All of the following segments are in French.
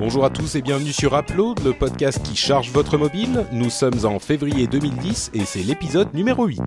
Bonjour à tous et bienvenue sur Upload, le podcast qui charge votre mobile. Nous sommes en février 2010 et c'est l'épisode numéro 8.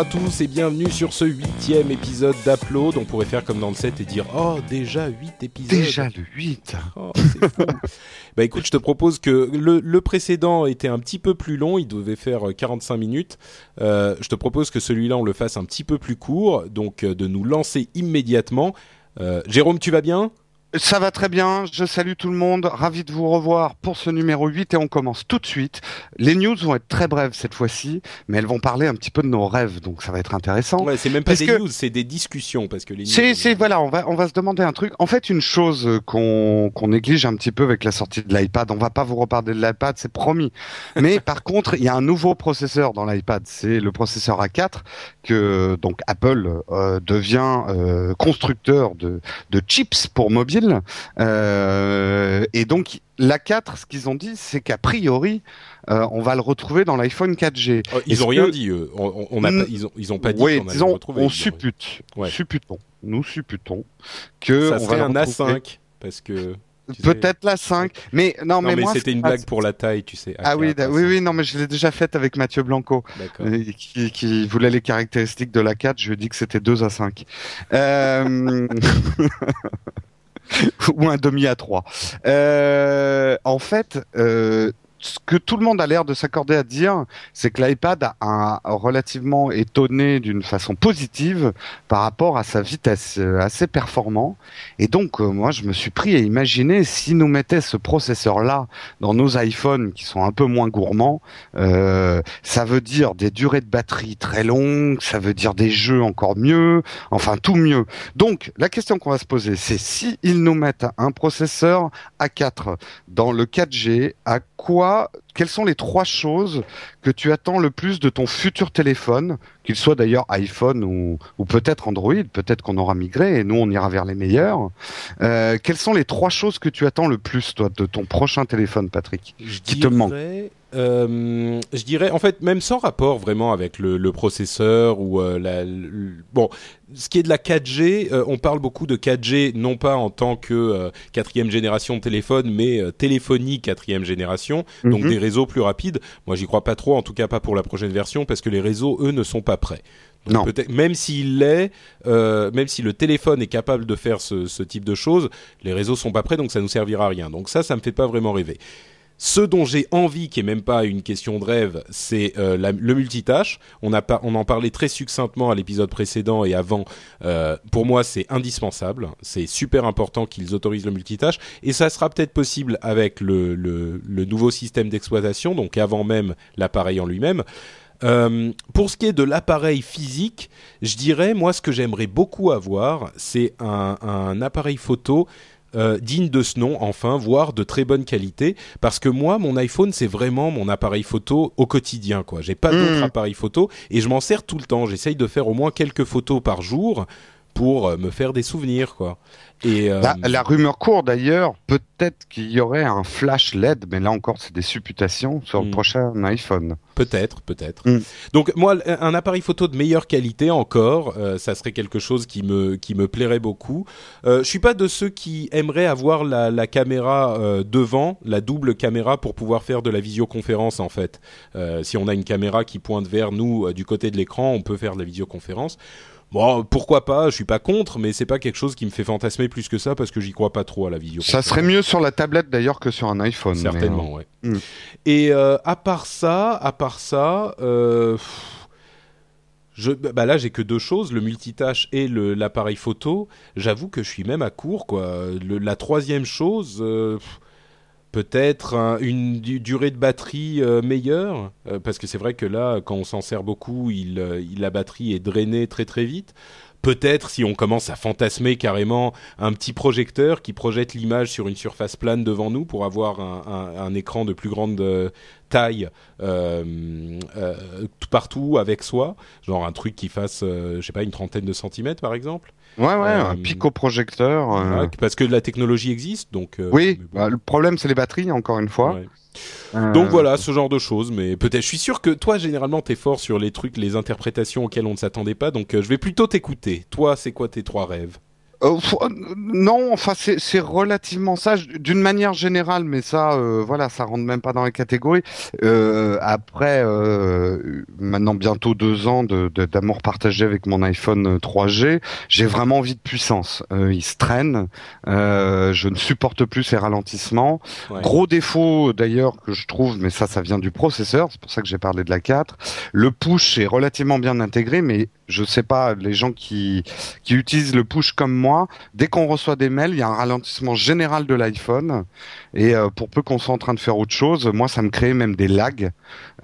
À tous et bienvenue sur ce huitième épisode d'Upload. On pourrait faire comme dans le 7 et dire Oh, déjà 8 épisodes. Déjà le 8 Oh, c'est fou. bah écoute, je te propose que le, le, précédent était un petit peu plus long, il devait faire 45 minutes. Euh, je te propose que celui-là, on le fasse un petit peu plus court, donc euh, de nous lancer immédiatement. Euh, Jérôme, tu vas bien? Ça va très bien, je salue tout le monde, ravi de vous revoir pour ce numéro 8 et on commence tout de suite. Les news vont être très brèves cette fois-ci, mais elles vont parler un petit peu de nos rêves, donc ça va être intéressant. Ouais, c'est même pas des news, c'est des discussions parce que les news. C'est, c'est voilà, on va on va se demander un truc. En fait, une chose qu'on qu'on néglige un petit peu avec la sortie de l'iPad, on va pas vous reparler de l'iPad, c'est promis. Mais par contre, il y a un nouveau processeur dans l'iPad, c'est le processeur A4 que donc Apple euh, devient euh, constructeur de de chips pour mobile euh, et donc l'A4, ce qu'ils ont dit, c'est qu'a priori, euh, on va le retrouver dans l'iPhone 4G. Oh, ils n'ont rien dit. Eux. On, on a pas, ils, ont, ils ont pas dit oui, qu'on allait disons, le retrouver. On suppute, ouais. supputons, nous supputons que ça on serait va un le retrouver. A5 parce que. Peut-être la 5, mais non, Non, mais, mais, moi c'était une blague pour la taille, tu sais. Ah oui, A4, oui, oui, non, mais je l'ai déjà faite avec Mathieu Blanco, euh, qui, qui voulait les caractéristiques de la 4. Je lui ai dit que c'était 2 à 5. Euh... ou un demi à 3. Euh, en fait, euh, ce que tout le monde a l'air de s'accorder à dire, c'est que l'iPad a, relativement étonné d'une façon positive par rapport à sa vitesse euh, assez performant. Et donc, euh, moi, je me suis pris à imaginer si nous mettait ce processeur-là dans nos iPhones qui sont un peu moins gourmands, euh, ça veut dire des durées de batterie très longues, ça veut dire des jeux encore mieux, enfin tout mieux. Donc, la question qu'on va se poser, c'est si ils nous mettent un processeur A4 dans le 4G, à quoi quelles sont les trois choses que tu attends le plus de ton futur téléphone, qu'il soit d'ailleurs iPhone ou, ou peut-être Android, peut-être qu'on aura migré et nous on ira vers les meilleurs. Euh, quelles sont les trois choses que tu attends le plus toi de ton prochain téléphone, Patrick? Je Qui te manque? Euh, je dirais, en fait, même sans rapport vraiment avec le, le processeur ou euh, la, le- bon, ce qui est de la 4G, euh, on parle beaucoup de 4G non pas en tant que quatrième génération de téléphone, mais téléphonie quatrième génération, donc Mhm. des réseaux plus rapides. Moi, j'y crois pas trop, en tout cas pas pour la prochaine version, parce que les réseaux, eux, ne sont pas prêts. Donc Non. même s'il l'est, euh, même si le téléphone est capable de faire ce, ce type de choses, les réseaux sont pas prêts, donc ça nous servira à rien. Donc ça, ça me fait pas vraiment rêver. Ce dont j'ai envie, qui est même pas une question de rêve, c'est euh, le multitâche. On, a on en parlait très succinctement à l'épisode précédent et avant. Euh, pour moi, c'est indispensable. C'est super important qu'ils autorisent le multitâche. Et ça sera peut-être possible avec le, le, le nouveau système d'exploitation, donc avant même l'appareil en lui-même. Euh, pour ce qui est de l'appareil physique, je dirais, moi, ce que j'aimerais beaucoup avoir, c'est un, un appareil photo euh, digne de ce nom, enfin, voire de très bonne qualité, parce que moi, mon iPhone, c'est vraiment mon appareil photo au quotidien, quoi. J'ai pas Mmh. d'autre appareil photo et je m'en sers tout le temps. J'essaye de faire au moins quelques photos par jour pour euh, me faire des souvenirs, quoi. Et euh, la, la rumeur court d'ailleurs, peut-être qu'il y aurait un flash LED, mais là encore c'est des supputations sur le prochain iPhone. Peut-être, peut-être. Mm. Donc moi, un appareil photo de meilleure qualité encore, euh, ça serait quelque chose qui me qui me plairait beaucoup. Euh, je suis pas de ceux qui aimeraient avoir la, la caméra euh, devant, la double caméra pour pouvoir faire de la visioconférence en fait. Si on a une caméra qui pointe vers nous du côté de l'écran, on peut faire de la visioconférence. Bon, pourquoi pas Je suis pas contre, mais c'est pas quelque chose qui me fait fantasmer plus que ça parce que j'y crois pas trop à la visioconférence. Ça serait mieux sur la tablette d'ailleurs que sur un iPhone. Certainement, ouais. Mm. Et euh, à part ça, à part ça, euh, je, bah là j'ai que deux choses, le multitâche et l'appareil photo. J'avoue que je suis même à court, quoi. Le- la troisième chose, euh, pff, peut-être un- une du- durée de batterie euh, meilleure, euh, parce que c'est vrai que là, quand on s'en sert beaucoup, il, euh, il- la batterie est drainée très très vite. Peut-être si on commence à fantasmer carrément un petit projecteur qui projette l'image sur une surface plane devant nous pour avoir un, écran de plus grande taille tout partout avec soi, genre un truc qui fasse, je sais pas, une trentaine de centimètres par exemple. Ouais, ouais, un pico-projecteur. parce que la technologie existe, donc. oui, bah, le problème c'est les batteries, encore une fois. Donc voilà, ce genre de choses. Mais peut-être, je suis sûr que toi, généralement, t'es fort sur les trucs, les interprétations auxquelles on ne s'attendait pas. Donc je vais plutôt t'écouter. Toi, c'est quoi tes trois rêves? Euh, euh, non, enfin c'est relativement sage d'une manière générale, mais ça, euh, voilà, ça rentre même pas dans les catégories. Euh, après, maintenant bientôt deux ans d'amour de, partagé avec mon iPhone 3G, j'ai vraiment envie de puissance. il se traîne, je ne supporte plus ces ralentissements. Gros défaut d'ailleurs que je trouve, mais ça, ça vient du processeur, c'est pour ça que j'ai parlé de la 4. Le push est relativement bien intégré, mais je sais pas, les gens qui qui utilisent le push comme moi dès qu'on reçoit des mails, il y a un ralentissement général de l'iPhone. Et euh, pour peu qu'on soit en train de faire autre chose, moi, ça me crée même des lags.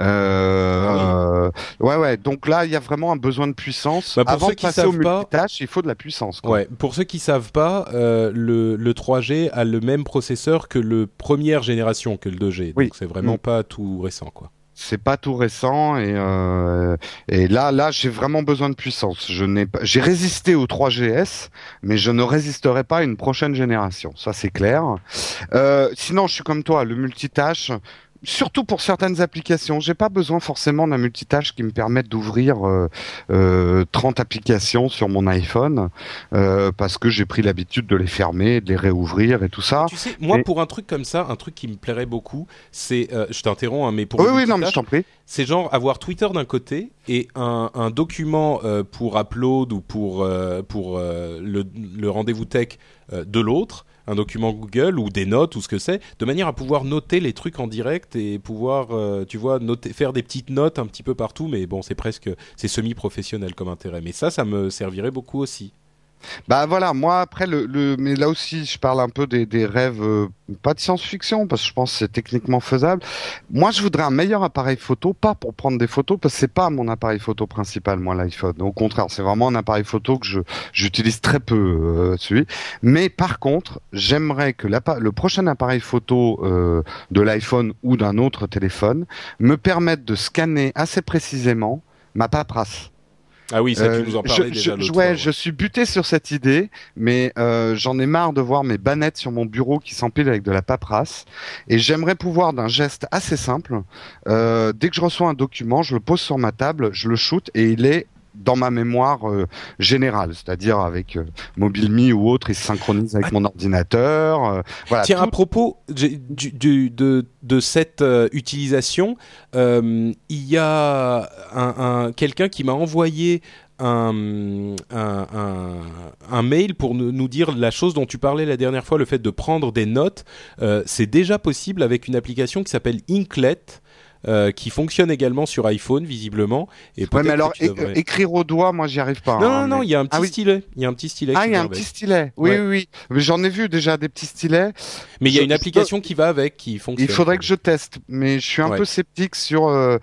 Euh, ouais, ouais. Donc là, il y a vraiment un besoin de puissance. Bah, Avant de passer au multitâche, il faut de la puissance. Ouais. Pour ceux qui savent pas, euh, le, le 3G a le même processeur que le première génération, que le 2G. Donc c'est vraiment mm. pas tout récent, quoi c'est pas tout récent et euh, et là là j'ai vraiment besoin de puissance. Je n'ai j'ai résisté au 3GS mais je ne résisterai pas à une prochaine génération. Ça c'est clair. Euh, sinon je suis comme toi, le multitâche surtout pour certaines applications. J'ai pas besoin forcément d'un multitâche qui me permette d'ouvrir euh, euh, 30 applications sur mon iPhone euh, parce que j'ai pris l'habitude de les fermer, de les réouvrir et tout ça. Tu sais, moi pour un truc comme ça, un truc qui me plairait beaucoup, c'est, euh, je t'interromps, hein, mais pour oui, oui, non, mais je t'en prie. C'est genre avoir Twitter d'un côté et un, un document euh, pour upload ou pour pour le, le rendez-vous tech de l'autre un document Google ou des notes ou ce que c'est, de manière à pouvoir noter les trucs en direct et pouvoir, euh, tu vois, noter, faire des petites notes un petit peu partout. Mais bon, c'est presque, c'est semi-professionnel comme intérêt. Mais ça, ça me servirait beaucoup aussi. Bah voilà, moi après le, le, mais là aussi je parle un peu des, des rêves euh, pas de science-fiction parce que je pense que c'est techniquement faisable. Moi je voudrais un meilleur appareil photo, pas pour prendre des photos parce que c'est pas mon appareil photo principal moi l'iPhone. Au contraire, c'est vraiment un appareil photo que je j'utilise très peu euh, celui. Mais par contre, j'aimerais que le prochain appareil photo euh, de l'iPhone ou d'un autre téléphone me permette de scanner assez précisément ma paperasse. Ah oui, ça tu euh, nous en parlais je, déjà. Je, ouais, je suis buté sur cette idée, mais euh, j'en ai marre de voir mes bannettes sur mon bureau qui s'empilent avec de la paperasse. Et j'aimerais pouvoir, d'un geste assez simple, euh, dès que je reçois un document, je le pose sur ma table, je le shoot et il est dans ma mémoire euh, générale, c'est-à-dire avec euh, MobileMe ou autre, il se synchronise avec mon ordinateur. Euh, voilà, Tiens, à propos du, du, de, de cette utilisation, il y a un, un quelqu'un qui m'a envoyé un, un, un, un, mail pour nous, nous, dire la chose dont tu parlais la dernière fois, le fait de prendre des notes. Euh, c'est déjà possible avec une application qui s'appelle Inklet. Euh, qui fonctionne également sur iPhone visiblement. Et ouais, mais alors écrire au doigt, moi j'y arrive pas. Non, hein, non, non, il y a un petit ah stylet. Il y a un petit stylet. Ah, il y a un petit stylet. Oui, oui, oui. J'en ai vu déjà des petits stylets. Mais il y a une application qui va avec, qui fonctionne. Il faudrait que je teste, mais je suis un peu sceptique sur. Euh,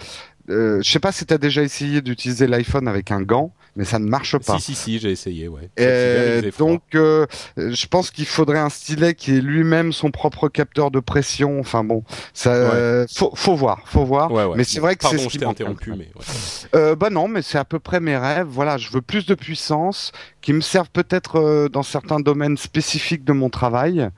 euh, je sais pas si tu as déjà essayé d'utiliser l'iPhone avec un gant mais ça ne marche pas. Si, si, si, j'ai essayé, ouais. Et donc, euh, je pense qu'il faudrait un stylet qui est lui-même son propre capteur de pression. Enfin bon, ça, faut, faut voir, faut voir. Mais c'est vrai que c'est ce qui interrompu, mais euh, bah non, mais c'est à peu près mes rêves. Voilà, je veux plus de puissance, qui me servent peut-être euh, dans certains domaines spécifiques de mon travail.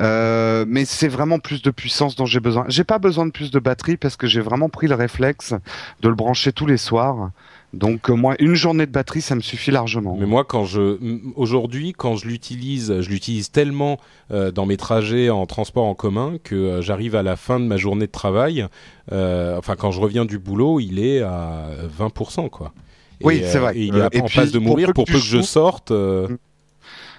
Euh, mais c'est vraiment plus de puissance dont j'ai besoin. J'ai pas besoin de plus de batterie parce que j'ai vraiment pris le réflexe de le brancher tous les soirs. Donc euh, moi, une journée de batterie, ça me suffit largement. Mais moi, quand je aujourd'hui, quand je l'utilise, je l'utilise tellement euh, dans mes trajets en transport en commun que euh, j'arrive à la fin de ma journée de travail. enfin, quand je reviens du boulot, il est à 20%, quoi. oui, c'est vrai. Et il est en phase de mourir pour peu que, je sorte. Mm.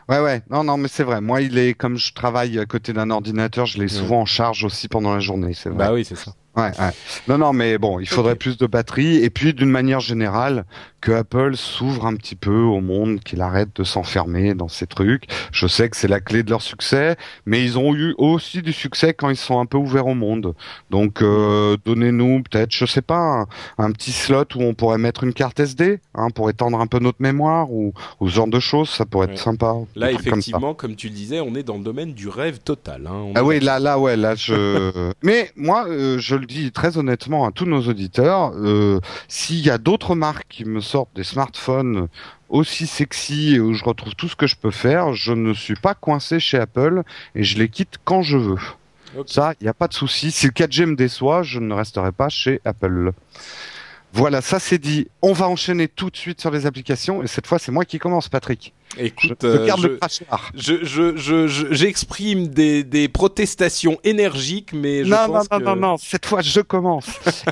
Ouais, ouais. Non, non, mais c'est vrai. Moi, il est comme je travaille à côté d'un ordinateur, je l'ai souvent en charge aussi pendant la journée. C'est vrai. Bah oui, c'est ça. Ouais, ouais. Non, non, mais bon, il faudrait plus de batterie. Et puis, d'une manière générale, que Apple s'ouvre un petit peu au monde, qu'il arrête de s'enfermer dans ces trucs. Je sais que c'est la clé de leur succès, mais ils ont eu aussi du succès quand ils sont un peu ouverts au monde. Donc, euh, donnez-nous peut-être, je sais pas, un, petit slot où on pourrait mettre une carte SD, hein, pour étendre un peu notre mémoire ou, ou ce genre de choses. Ça pourrait être sympa. Là, effectivement, comme, tu le disais, on est dans le domaine du rêve total. Hein. ah oui, là, là, ouais, là, je. mais moi, euh, je le dis très honnêtement à tous nos auditeurs, euh, s'il y a d'autres marques qui me sortent des smartphones aussi sexy et où je retrouve tout ce que je peux faire, je ne suis pas coincé chez Apple et je les quitte quand je veux. Ça, il n'y a pas de souci. Si le 4G me déçoit, je ne resterai pas chez Apple. Voilà, ça c'est dit. On va enchaîner tout de suite sur les applications et cette fois c'est moi qui commence, Patrick. Écoute, je, garde le je, je, je, j'exprime des, des protestations énergiques, mais je non, pense non, non, non, non, cette fois je commence.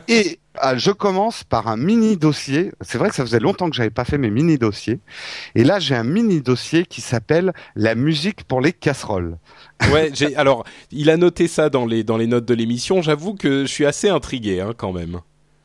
et ah, je commence par un mini dossier. C'est vrai que ça faisait longtemps que j'avais pas fait mes mini dossiers. Et là, j'ai un mini dossier qui s'appelle la musique pour les casseroles. Ouais, j'ai alors il a noté ça dans les dans les notes de l'émission. J'avoue que je suis assez intrigué hein, quand même.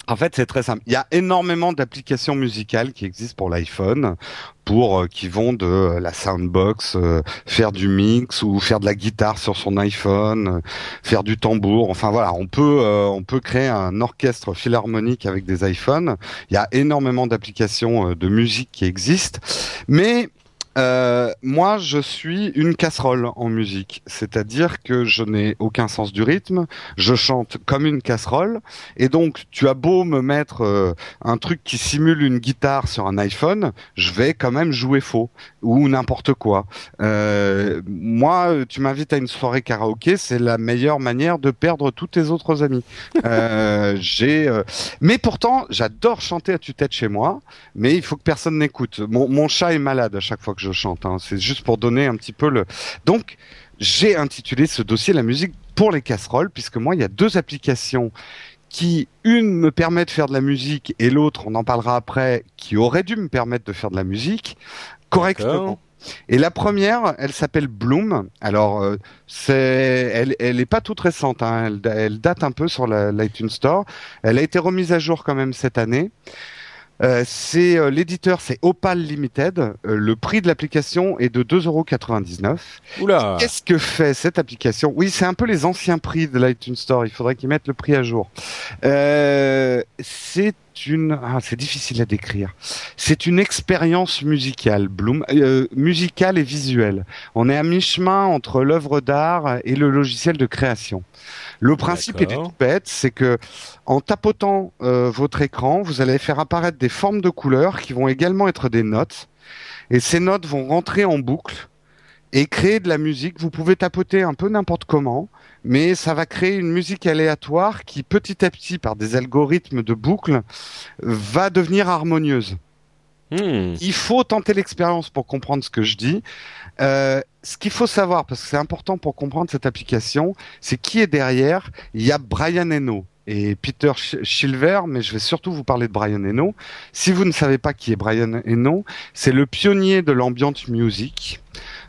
En fait, c'est très simple. Il y a énormément d'applications musicales qui existent pour l'iPhone, pour euh, qui vont de euh, la soundbox, euh, faire du mix ou faire de la guitare sur son iPhone, faire du tambour. Enfin voilà, on peut on peut créer un orchestre philharmonique avec des iPhones. Il y a énormément d'applications de musique qui existent, mais euh, moi, je suis une casserole en musique, c'est-à-dire que je n'ai aucun sens du rythme, je chante comme une casserole, et donc tu as beau me mettre euh, un truc qui simule une guitare sur un iPhone, je vais quand même jouer faux ou n'importe quoi. Euh, moi, tu m'invites à une soirée karaoké, c'est la meilleure manière de perdre tous tes autres amis. j'ai, mais pourtant, j'adore chanter à tue-tête chez moi, mais il faut que personne n'écoute. Mon, mon chat est malade à chaque fois que je chante. Hein. C'est juste pour donner un petit peu le. Donc, j'ai intitulé ce dossier la musique pour les casseroles, puisque moi, il y a deux applications qui, une me permet de faire de la musique et l'autre, on en parlera après, qui aurait dû me permettre de faire de la musique correctement. Et la première, elle s'appelle Bloom. Alors, euh, c'est, elle, elle est pas toute récente. Hein. Elle, elle, date un peu sur l'iTunes Store. Elle a été remise à jour quand même cette année. Euh, c'est euh, l'éditeur, c'est Opal Limited. Euh, le prix de l'application est de 2,99€. Oula Qu'est-ce que fait cette application? Oui, c'est un peu les anciens prix de l'iTunes Store. Il faudrait qu'ils mettent le prix à jour. c'est une, ah, c'est difficile à décrire. C'est une expérience musicale, Bloom, musicale et visuelle. On est à mi-chemin entre l'œuvre d'art et le logiciel de création. Le principe est tout bête, c'est que en tapotant euh, votre écran, vous allez faire apparaître des formes de couleurs qui vont également être des notes. Et ces notes vont rentrer en boucle et créer de la musique. Vous pouvez tapoter un peu n'importe comment, mais ça va créer une musique aléatoire qui petit à petit, par des algorithmes de boucle, va devenir harmonieuse. Hmm. Il faut tenter l'expérience pour comprendre ce que je dis. Euh, ce qu'il faut savoir, parce que c'est important pour comprendre cette application, c'est qui est derrière. Il y a Brian Eno et Peter Silver, mais je vais surtout vous parler de Brian Eno. Si vous ne savez pas qui est Brian Eno, c'est le pionnier de l'ambient music.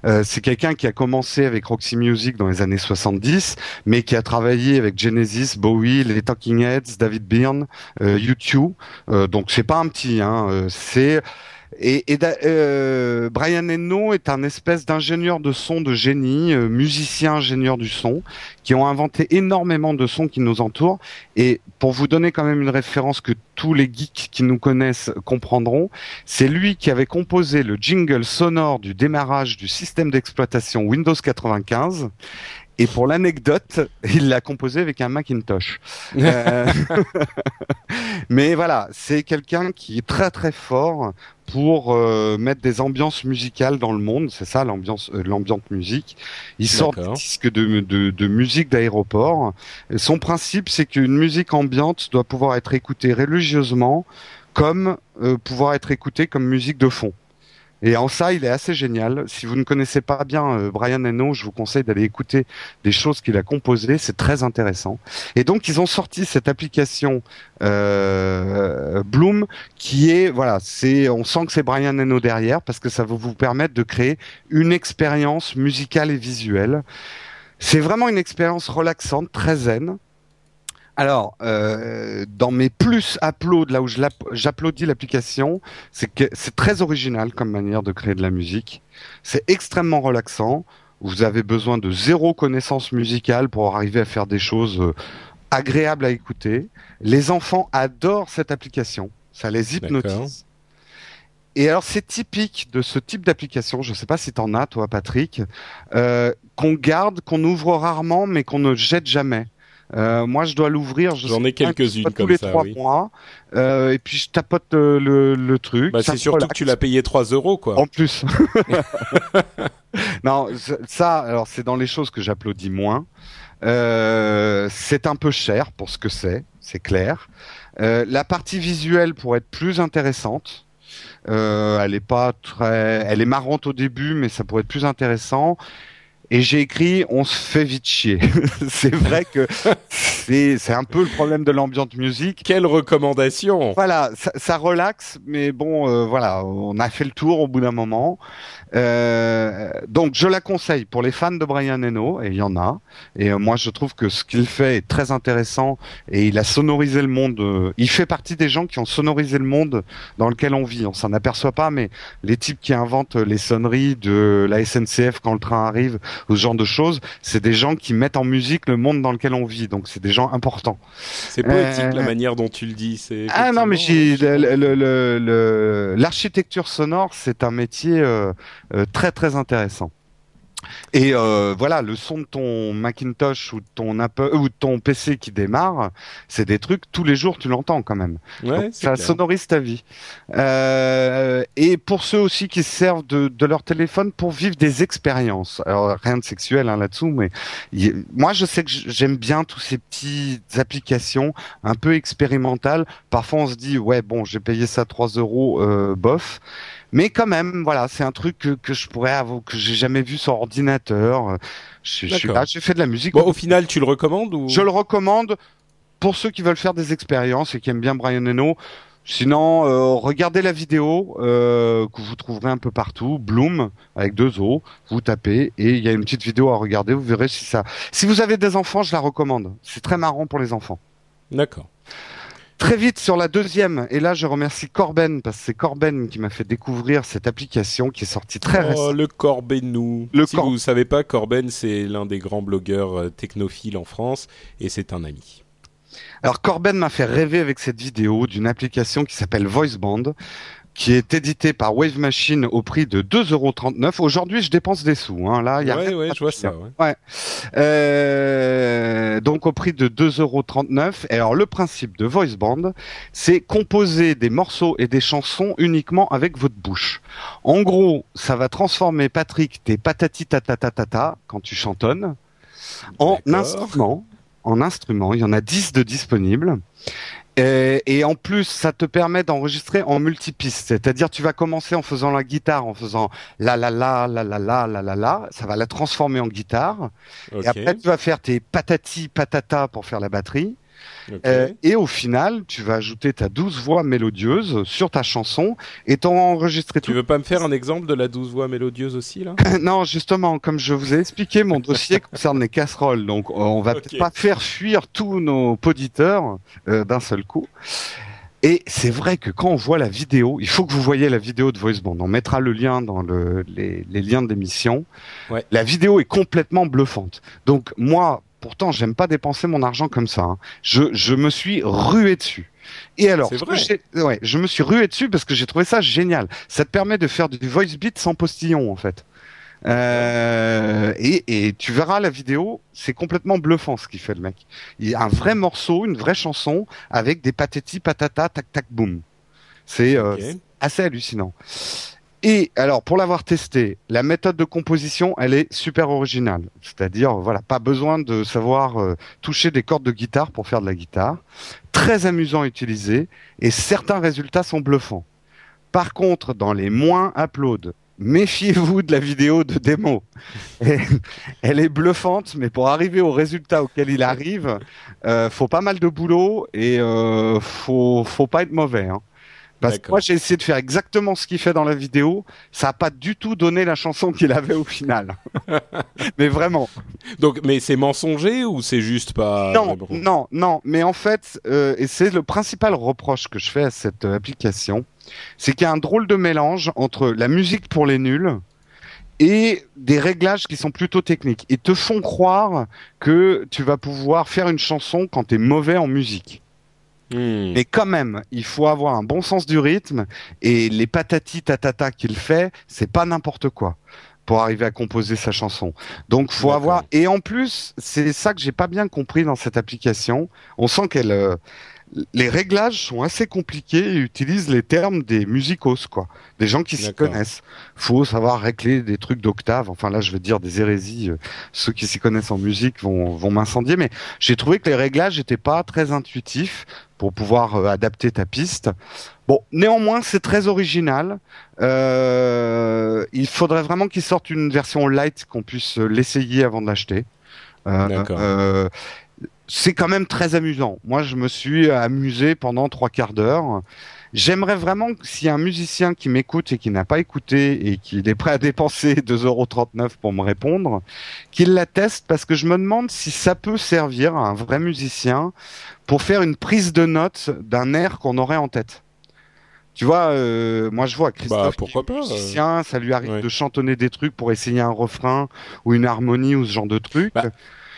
Euh, c'est quelqu'un qui a commencé avec Roxy Music dans les années 70, mais qui a travaillé avec Genesis, Bowie, les Talking Heads, David Byrne, euh, U2. Euh, donc c'est pas un petit, hein, euh, c'est et, euh, Brian Eno est un espèce d'ingénieur de son de génie, euh, musicien ingénieur du son, qui ont inventé énormément de sons qui nous entourent. Et pour vous donner quand même une référence que tous les geeks qui nous connaissent comprendront, c'est lui qui avait composé le jingle sonore du démarrage du système d'exploitation Windows 95 et pour l'anecdote, il l'a composé avec un Macintosh. Euh, mais voilà, c'est quelqu'un qui est très très fort pour euh, mettre des ambiances musicales dans le monde. C'est ça l'ambiance, euh, l'ambiante musique. Il sort des disques de, de, de musique d'aéroport. Son principe, c'est qu'une musique ambiante doit pouvoir être écoutée religieusement, comme pouvoir être écoutée comme musique de fond. Et en ça, il est assez génial. Si vous ne connaissez pas bien euh, Brian Eno, je vous conseille d'aller écouter des choses qu'il a composées. C'est très intéressant. Et donc, ils ont sorti cette application euh, Bloom, qui est voilà, c'est on sent que c'est Brian Eno derrière parce que ça va vous permettre de créer une expérience musicale et visuelle. C'est vraiment une expérience relaxante, très zen. Alors, euh, dans mes plus uploads, là où j'applaudis l'application, c'est que c'est très original comme manière de créer de la musique. C'est extrêmement relaxant. Vous avez besoin de zéro connaissance musicale pour arriver à faire des choses euh, agréables à écouter. Les enfants adorent cette application. Ça les hypnotise. Et alors c'est typique de ce type d'application, je ne sais pas si tu en as toi Patrick, euh, qu'on garde, qu'on ouvre rarement mais qu'on ne jette jamais. Euh, moi, je dois l'ouvrir. je J'en ai quelques-unes comme tous les ça, trois oui. mois. Euh, et puis je tapote euh, le, le truc. Bah, ça c'est surtout relaxe. que tu l'as payé 3 euros, quoi. En plus. non, ça, alors c'est dans les choses que j'applaudis moins. Euh, c'est un peu cher pour ce que c'est, c'est clair. Euh, la partie visuelle pourrait être plus intéressante. Euh, elle est pas très, elle est marrante au début, mais ça pourrait être plus intéressant. Et j'ai écrit, on se fait vite chier. c'est vrai que c'est c'est un peu le problème de l'ambiance musique. Quelle recommandation Voilà, ça, ça relaxe, mais bon, euh, voilà, on a fait le tour au bout d'un moment. Euh, donc, je la conseille pour les fans de Brian Eno, et il y en a. Et euh, moi, je trouve que ce qu'il fait est très intéressant, et il a sonorisé le monde. euh, il fait partie des gens qui ont sonorisé le monde dans lequel on vit. On s'en aperçoit pas, mais les types qui inventent les sonneries de la SNCF quand le train arrive, ou ce genre de choses, c'est des gens qui mettent en musique le monde dans lequel on vit. Donc, c'est des gens importants. C'est poétique Euh, la manière dont tu le dis. C'est Ah non, mais j'ai le- le- le- le- l'architecture sonore, c'est un métier euh, euh, très très intéressant. Et euh, voilà, le son de ton Macintosh ou de ton Apple ou de ton PC qui démarre, c'est des trucs tous les jours tu l'entends quand même. Ouais, Donc, ça clair. sonorise ta vie. Euh, et pour ceux aussi qui se servent de, de leur téléphone pour vivre des expériences. Alors rien de sexuel hein, là-dessous, mais moi je sais que j'aime bien tous ces petites applications un peu expérimentales. Parfois on se dit ouais bon j'ai payé ça 3 euros, euh, bof. Mais quand même, voilà, c'est un truc que, que je pourrais avoir, que j'ai jamais vu sur ordinateur. Je, je suis là, j'ai fait de la musique. Bon, au final, tu le recommandes ou? Je le recommande pour ceux qui veulent faire des expériences et qui aiment bien Brian Eno. Sinon, euh, regardez la vidéo euh, que vous trouverez un peu partout, Bloom avec deux O. Vous tapez et il y a une petite vidéo à regarder. Vous verrez si ça. Si vous avez des enfants, je la recommande. C'est très marrant pour les enfants. D'accord. Très vite sur la deuxième, et là je remercie Corben parce que c'est Corben qui m'a fait découvrir cette application qui est sortie très Oh, récemment. le Corbenou. Le si Cor- vous ne savez pas, Corben, c'est l'un des grands blogueurs euh, technophiles en France et c'est un ami. Alors Corben m'a fait rêver avec cette vidéo d'une application qui s'appelle VoiceBand, qui est éditée par Wave Machine au prix de 2,39€. Aujourd'hui, je dépense des sous. Hein. Là, il y a ouais, ouais, je vois ça. Ouais. Euh, donc au prix de 2,39€. Et alors le principe de VoiceBand, c'est composer des morceaux et des chansons uniquement avec votre bouche. En gros, ça va transformer Patrick tes patati tata quand tu chantonnes en instrument. En instrument, il y en a 10 de disponibles. Et, et en plus, ça te permet d'enregistrer en multipiste. C'est-à-dire, tu vas commencer en faisant la guitare, en faisant la la la la la la la la la. Ça va la transformer en guitare. Et après, tu vas faire tes patati patata pour faire la batterie. Euh, et au final, tu vas ajouter ta douce voix mélodieuse sur ta chanson et t'en enregistrer Tu tout. veux pas me faire un exemple de la douce voix mélodieuse aussi là? Non, justement, comme je vous ai expliqué, mon dossier concerne les casseroles. Donc, euh, on va Ok. peut-être pas faire fuir tous nos auditeurs euh, d'un seul coup. Et c'est vrai que quand on voit la vidéo, il faut que vous voyez la vidéo de VoiceBand. On mettra le lien dans le, les, les liens de l'émission. Ouais. La vidéo est complètement bluffante. Donc moi, pourtant, j'aime pas dépenser mon argent comme ça. hein. Je, je me suis rué dessus. Et alors, ouais, je me suis rué dessus parce que j'ai trouvé ça génial. Ça te permet de faire du voice beat sans postillon en fait. Euh, et, et tu verras la vidéo, c'est complètement bluffant ce qu'il fait le mec. Il y a un vrai morceau, une vraie chanson avec des patati patata tac tac boum. C'est euh, assez hallucinant. Et alors, pour l'avoir testé, la méthode de composition, elle est super originale. C'est-à-dire, voilà, pas besoin de savoir euh, toucher des cordes de guitare pour faire de la guitare. Très amusant à utiliser et certains résultats sont bluffants. Par contre, dans les moins upload, méfiez-vous de la vidéo de démo. Elle est bluffante, mais pour arriver au résultat auquel il arrive, euh, faut pas mal de boulot et euh, faut faut pas être mauvais. Hein. Parce que moi j'ai essayé de faire exactement ce qu'il fait dans la vidéo, ça a pas du tout donné la chanson qu'il avait au final. mais vraiment. Donc, mais c'est mensonger ou c'est juste pas non, non, non. Mais en fait, euh, et c'est le principal reproche que je fais à cette euh, application, c'est qu'il y a un drôle de mélange entre la musique pour les nuls et des réglages qui sont plutôt techniques. Ils te font croire que tu vas pouvoir faire une chanson quand tu es mauvais en musique. Hmm. Mais quand même, il faut avoir un bon sens du rythme et les patati tatata qu'il fait, c'est pas n'importe quoi. pour arriver à composer sa chanson. Donc faut avoir et en plus c'est ça que j'ai pas bien compris dans cette application. On sent qu'elle euh, les réglages sont assez compliqués et utilisent les termes des musicos, quoi. Des gens qui s'y connaissent. Faut savoir régler des trucs d'octave. Enfin là, je veux dire des hérésies. Euh, ceux qui s'y connaissent en musique vont, vont m'incendier. Mais j'ai trouvé que les réglages n'étaient pas très intuitifs pour pouvoir euh, adapter ta piste. Bon, néanmoins, c'est très original. Euh, il faudrait vraiment qu'ils sortent une version light qu'on puisse l'essayer avant de l'acheter. Euh, euh, c'est quand même très amusant. Moi, je me suis amusé pendant trois quarts d'heure. J'aimerais vraiment s'il y a un musicien qui m'écoute et qui n'a pas écouté et qui est prêt à dépenser 2,39€ pour me répondre, qu'il la teste parce que je me demande si ça peut servir à un vrai musicien pour faire une prise de notes d'un air qu'on aurait en tête. Tu vois, euh, moi je vois Christophe bah, pourquoi qui est musicien, ça lui arrive de chantonner des trucs pour essayer un refrain ou une harmonie ou ce genre de trucs. Bah,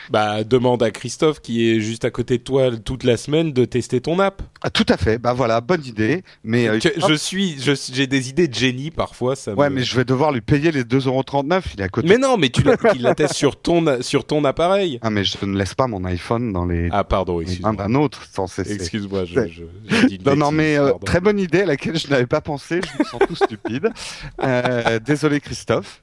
bah, demande à Christophe qui est juste à côté de toi toute la semaine de tester ton app. Ah, tout à fait. Bah voilà, bonne idée. Mais euh, je suis, j'ai des idées de génie parfois. Ça ouais, mais je vais devoir lui payer les 2,39€. Il est à côté. Mais non, mais tu la testes sur ton sur ton appareil. Ah mais je ne laisse pas mon iPhone dans les. Ah pardon, excuse-moi. d'un autre sans cesser. Excuse-moi, je, je, Non non mais euh, très bonne idée à laquelle je n'avais pas pensé. Je me sens tout stupide. Euh, désolé Christophe.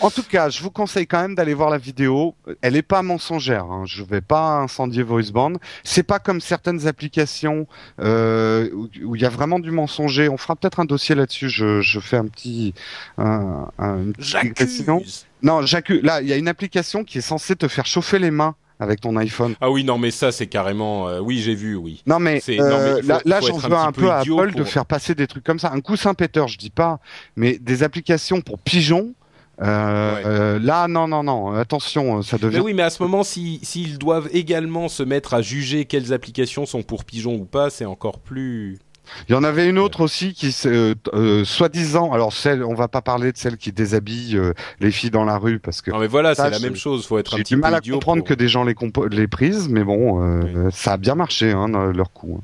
En tout cas, je vous conseille quand même d'aller voir la vidéo. Elle est pas mensongère. Hein. Je vais pas incendier VoiceBand. C'est pas comme certaines applications euh, où il y a vraiment du mensonger. On fera peut-être un dossier là-dessus. Je, je, fais un petit. Un, un, Non, j'accuse. Là, il y a une application qui est censée te faire chauffer les mains avec ton iPhone. Ah oui, non, mais ça, c'est carrément. Euh, oui, j'ai vu, oui. Non, mais, euh, là, j'en veux un peu, à Apple de faire passer des trucs comme ça. Un coup Saint-Péter, je dis pas, mais des applications pour pigeons euh, euh, là, non, non, non. Attention, ça devient. Mais oui, mais à ce moment, s'ils si, doivent également se mettre à juger quelles applications sont pour pigeons ou pas, c'est encore plus. Il y en avait une autre aussi qui, euh, euh, soi-disant, alors celle, on va pas parler de celle qui déshabille euh, les filles dans la rue parce que. Non mais voilà, c'est la même chose. Faut être un petit peu mal à comprendre que des gens les, les prises, mais bon, ça a bien marché hein, leur coup.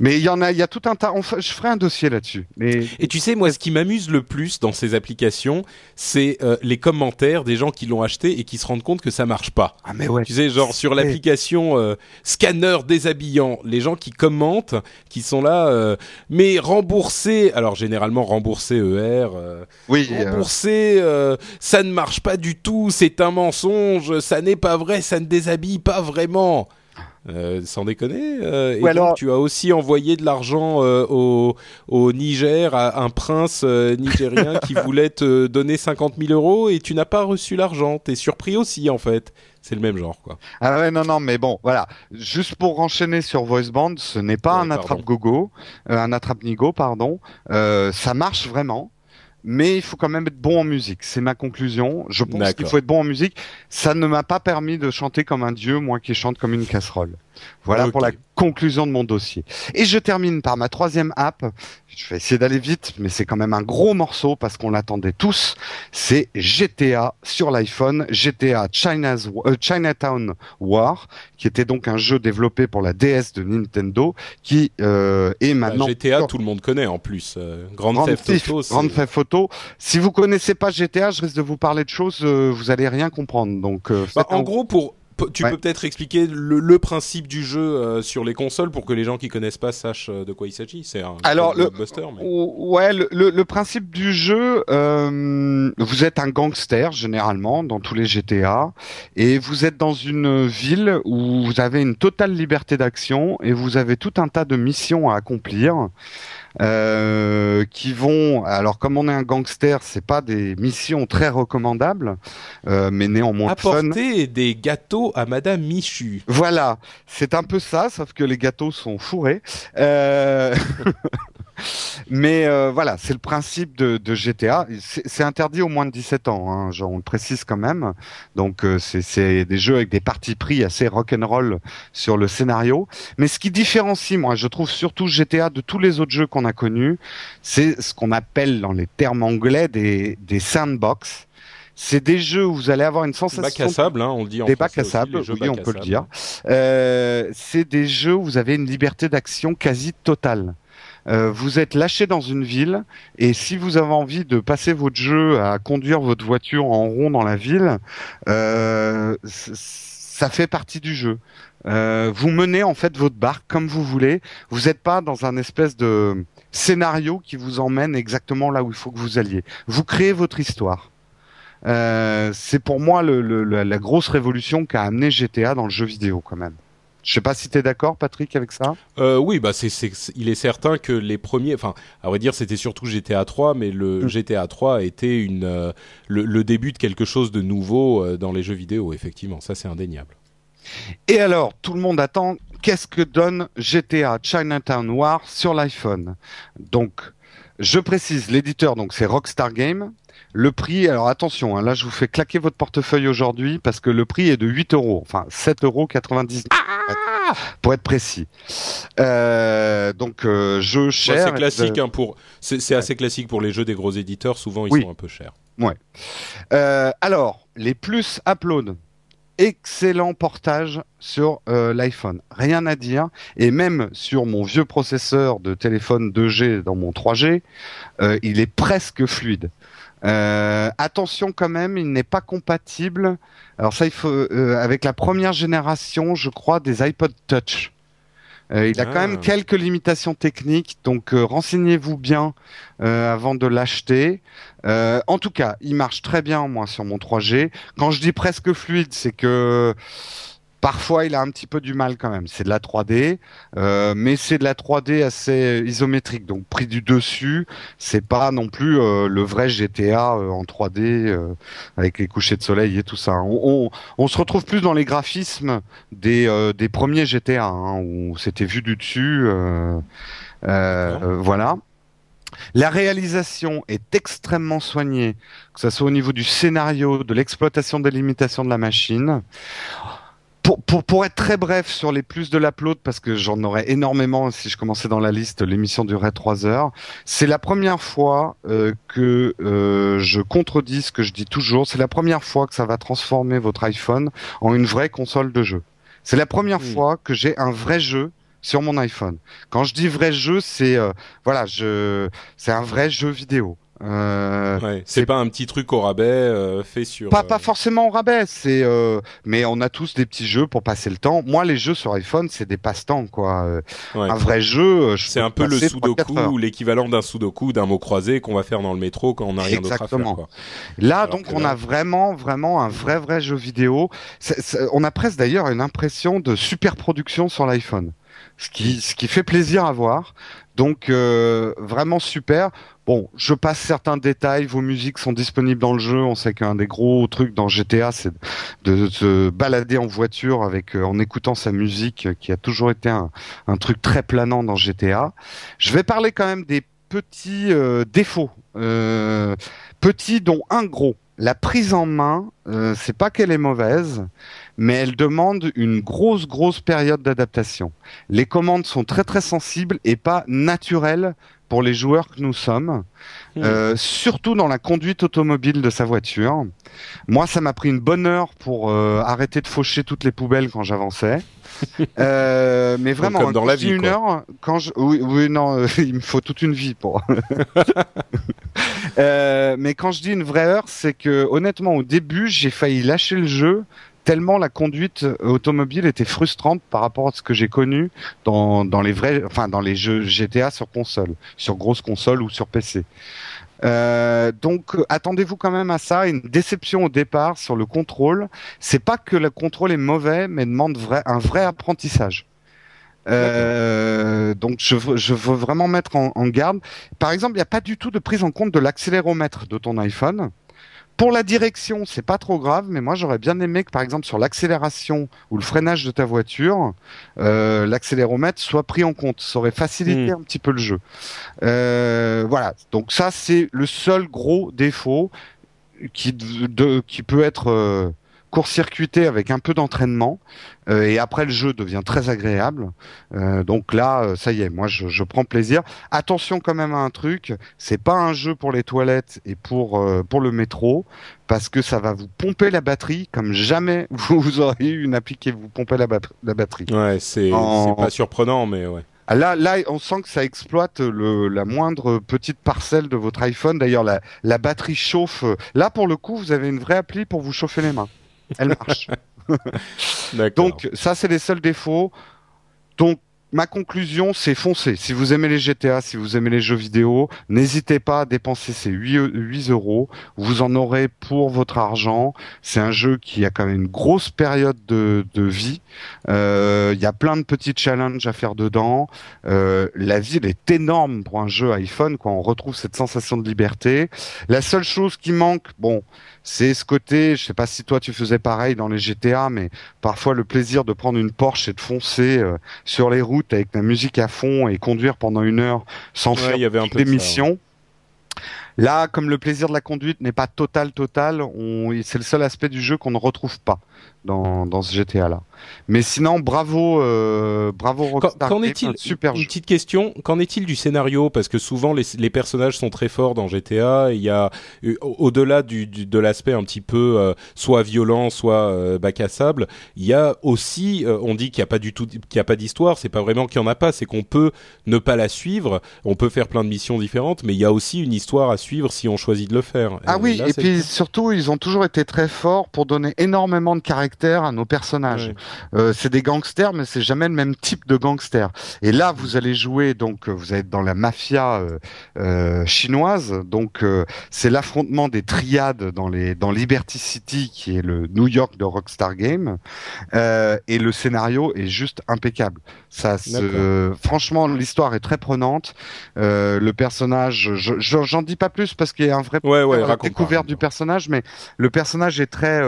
Mais il y en a, il y a tout un tas. je ferai un dossier là-dessus. Mais... Et tu sais, moi, ce qui m'amuse le plus dans ces applications, c'est euh, les commentaires des gens qui l'ont acheté et qui se rendent compte que ça marche pas. Ah mais ouais. Tu sais, genre sur l'application euh, scanner déshabillant, les gens qui commentent, qui sont là, euh, mais remboursé. Alors généralement remboursé ER. oui. Remboursé, ça ne marche pas du tout. C'est un mensonge. Ça n'est pas vrai. Ça ne déshabille pas vraiment. Euh, sans déconner. Euh, et alors... tu as aussi envoyé de l'argent euh, au, au, Niger à un prince nigérien qui voulait te donner 50 000 euros et tu n'as pas reçu l'argent. T'es surpris aussi en fait. C'est le même genre quoi. Ah ouais non non mais bon voilà juste pour enchaîner sur VoiceBand ce n'est pas un attrape gogo un attrape nigo pardon ça marche vraiment mais il faut quand même être bon en musique. C'est ma conclusion. Je pense qu'il faut être bon en musique. Ça ne m'a pas permis de chanter comme un dieu, moi qui chante comme une casserole. Voilà pour la conclusion de mon dossier. Et je termine par ma troisième app. Je vais essayer d'aller vite, mais c'est quand même un gros morceau parce qu'on l'attendait tous. C'est GTA sur l'iPhone, GTA China's, euh, Chinatown War, qui était donc un jeu développé pour la DS de Nintendo, qui euh, est bah, maintenant... GTA, tout le monde connaît en plus. Euh, Grand Theft Auto. Grand Theft Auto. Si vous connaissez pas GTA, je risque de vous parler de choses, euh, vous allez rien comprendre. Donc, bah, en gros, pour tu peux peut-être expliquer le, principe du jeu euh, sur les consoles pour que les gens qui connaissent pas sachent euh, de quoi il s'agit. C'est un alors le ouais le, principe du jeu, euh, vous êtes un gangster généralement dans tous les GTA et vous êtes dans une ville où vous avez une totale liberté d'action et vous avez tout un tas de missions à accomplir. Euh, qui vont. Alors, comme on est un gangster, c'est pas des missions très recommandables, euh, mais néanmoins Apporter des gâteaux à Madame Michu. Voilà, c'est un peu ça, sauf que les gâteaux sont fourrés. Euh... Mais euh, voilà, c'est le principe de, de GTA. C'est interdit au moins de 17 ans, hein, on le précise quand même. Donc euh, c'est des jeux avec des parties pris assez rock'n'roll sur le scénario. Mais ce qui différencie, moi, je trouve surtout GTA de tous les autres jeux qu'on a connus, c'est ce qu'on appelle dans les termes anglais des, des sandbox. C'est des jeux où vous allez avoir une sensation. Bac à sable, hein, on le dit en Des bacs à sable, oui, on peut le dire. Euh, c'est des jeux où vous avez une liberté d'action quasi totale. Euh, vous êtes lâché dans une ville et si vous avez envie de passer votre jeu à conduire votre voiture en rond dans la ville, euh, ça fait partie du jeu. Euh, vous menez en fait votre barque comme vous voulez. Vous n'êtes pas dans un espèce de scénario qui vous emmène exactement là où il faut que vous alliez. Vous créez votre histoire. C'est pour moi la grosse révolution qu'a amené GTA dans le jeu vidéo quand même. Je sais pas si tu es d'accord, Patrick, avec ça. Euh, oui, bah c'est, c'est, il est certain que les premiers, enfin, à vrai dire, c'était surtout GTA 3, mais le mm. GTA 3 a été une, euh, le, le, début de quelque chose de nouveau euh, dans les jeux vidéo. Effectivement, ça c'est indéniable. Et alors, tout le monde attend. Qu'est-ce que donne GTA Chinatown Noir sur l'iPhone? Donc, je précise, l'éditeur, donc c'est Rockstar Game. Le prix, alors attention, hein, là je vous fais claquer votre portefeuille aujourd'hui parce que le prix est de 8 euros, enfin 7,99 euros pour être précis. Euh, donc euh, jeu cher. c'est classique hein, pour, c'est assez classique pour les jeux des gros éditeurs. Souvent ils sont un peu chers. Ouais. Euh, alors les plus upload excellent portage sur euh, l'iPhone. Rien à dire. Et même sur mon vieux processeur de téléphone 2G dans mon 3G, euh, il est presque fluide. Euh, attention quand même, il n'est pas compatible. Alors ça, il faut avec la première génération, je crois, des iPod Touch. Euh, il a quand même ah. quelques limitations techniques, donc euh, renseignez-vous bien euh, avant de l'acheter. en tout cas, il marche très bien moi sur mon 3G. Quand je dis presque fluide, c'est que Parfois, il a un petit peu du mal quand même. C'est de la 3D, euh, mais c'est de la 3D assez isométrique, donc pris du dessus. C'est pas non plus euh, le vrai GTA euh, en 3D euh, avec les couchers de soleil et tout ça. On, on, on se retrouve plus dans les graphismes des, euh, des premiers GTA hein, où c'était vu du dessus. voilà. La réalisation est extrêmement soignée, que ce soit au niveau du scénario, de l'exploitation des limitations de la machine pour, pour, pour, être très bref sur les plus de l'upload, parce que j'en aurais énormément si je commençais dans la liste, l'émission durait trois heures. C'est la première fois euh, que euh, je contredis ce que je dis toujours. C'est la première fois que ça va transformer votre iPhone en une vraie console de jeu. C'est la première fois que j'ai un vrai jeu sur mon iPhone. Quand je dis vrai jeu, c'est euh, voilà, je c'est un vrai jeu vidéo. Euh, c'est pas un petit truc au rabais euh, fait sur. Pas pas euh, forcément au rabais, c'est euh, mais on a tous des petits jeux pour passer le temps. Moi, les jeux sur iPhone, c'est des passe-temps quoi. Un vrai jeu. C'est un peu le sudoku ou l'équivalent d'un sudoku d'un mot croisé qu'on va faire dans le métro quand on a rien d'autre à faire. Quoi. Là, donc, on a vraiment vraiment un vrai vrai jeu vidéo. on a presque d'ailleurs une impression de super production sur l'iPhone ce qui, ce qui fait plaisir à voir. Donc euh, vraiment super. Bon, je passe certains détails. Vos musiques sont disponibles dans le jeu. On sait qu'un des gros trucs dans GTA, c'est de, se balader en voiture avec euh, en écoutant sa musique, qui a toujours été un, un, truc très planant dans GTA. Je vais parler quand même des petits euh, défauts, petits dont un gros. La prise en main, c'est pas qu'elle est mauvaise, mais elle demande une grosse, grosse période d'adaptation. Les commandes sont très, très sensibles et pas naturelles pour les joueurs que nous sommes, hmm. euh, surtout dans la conduite automobile de sa voiture. Moi, ça m'a pris une bonne heure pour euh, arrêter de faucher toutes les poubelles quand j'avançais. euh, mais vraiment, comme dans la vie, une heure, quand je, oui, oui, non, il me faut toute une vie pour. mais quand je dis une vraie heure, c'est que honnêtement, au début, j'ai failli lâcher le jeu tellement la conduite automobile était frustrante par rapport à ce que j'ai connu dans, dans les vrais, enfin dans les jeux GTA sur console, sur grosse console ou sur PC. Euh, donc attendez-vous quand même à ça, une déception au départ sur le contrôle. C'est pas que le contrôle est mauvais, mais demande vrai, un vrai apprentissage. Euh, donc je je veux vraiment mettre en, en garde. Par exemple, il n'y a pas du tout de prise en compte de l'accéléromètre de ton iPhone. Pour la direction, c'est pas trop grave, mais moi j'aurais bien aimé que par exemple sur l'accélération ou le freinage de ta voiture, euh, l'accéléromètre soit pris en compte. Ça aurait facilité hmm. un petit peu le jeu. Euh, voilà. Donc ça c'est le seul gros défaut qui de, qui peut être euh, court-circuité avec un peu d'entraînement euh, et après le jeu devient très agréable. Euh, donc là, euh, ça y est, moi je, je, prends plaisir. Attention quand même à un truc, c'est pas un jeu pour les toilettes et pour pour le métro parce que ça va vous pomper la batterie comme jamais vous, aurez eu une appli qui vous pompait la, la batterie. Ouais, c'est pas surprenant, mais ouais. Là, là, on sent que ça exploite le, la moindre petite parcelle de votre iPhone. D'ailleurs, la, la batterie chauffe. Là, pour le coup, vous avez une vraie appli pour vous chauffer les mains. Elle marche. Donc, ça, c'est les seuls défauts. Donc, ma conclusion, c'est foncer. Si vous aimez les GTA, si vous aimez les jeux vidéo, n'hésitez pas à dépenser ces 8, euros. Vous en aurez pour votre argent. C'est un jeu qui a quand même une grosse période de, vie. Euh, il y a plein de petits challenges à faire dedans. Euh, la ville est énorme pour un jeu iPhone quand on retrouve cette sensation de liberté. La seule chose qui manque, bon, c'est ce côté, je sais pas si toi tu faisais pareil dans les GTA, mais parfois le plaisir de prendre une Porsche et de foncer euh, sur les routes avec la musique à fond et conduire pendant une heure sans faire des missions. Là, comme le plaisir de la conduite n'est pas total, total, c'est le seul aspect du jeu qu'on ne retrouve pas dans, dans ce GTA là. Mais sinon, bravo, euh, bravo Rockstar. Qu'en est-il Super Une petite question. Qu'en est-il du scénario Parce que souvent les, les, personnages sont très forts dans GTA. Il y a au-delà du, du, de l'aspect un petit peu euh, soit violent, soit euh, bac à sable. Il y a aussi, euh, on dit qu'il n'y a pas du tout, qu'il n'y a pas d'histoire. C'est pas vraiment qu'il n'y en a pas. C'est qu'on peut ne pas la suivre. On peut faire plein de missions différentes, mais il y a aussi une histoire à suivre si on choisit de le faire. Ah oui, et puis surtout, ils ont toujours été très forts pour donner énormément de caractère à nos personnages. Euh, c'est des gangsters, mais c'est jamais le même type de gangster. Et là, vous allez jouer, donc euh, vous êtes dans la mafia euh, chinoise, donc c'est l'affrontement des triades dans les dans Liberty City, qui est le New York de Rockstar Game, et le scénario est juste impeccable. Ça, franchement, l'histoire est très prenante. le personnage, j'en dis pas plus parce qu'il y a un vrai ouais, ouais, découverte du personnage, mais le personnage est très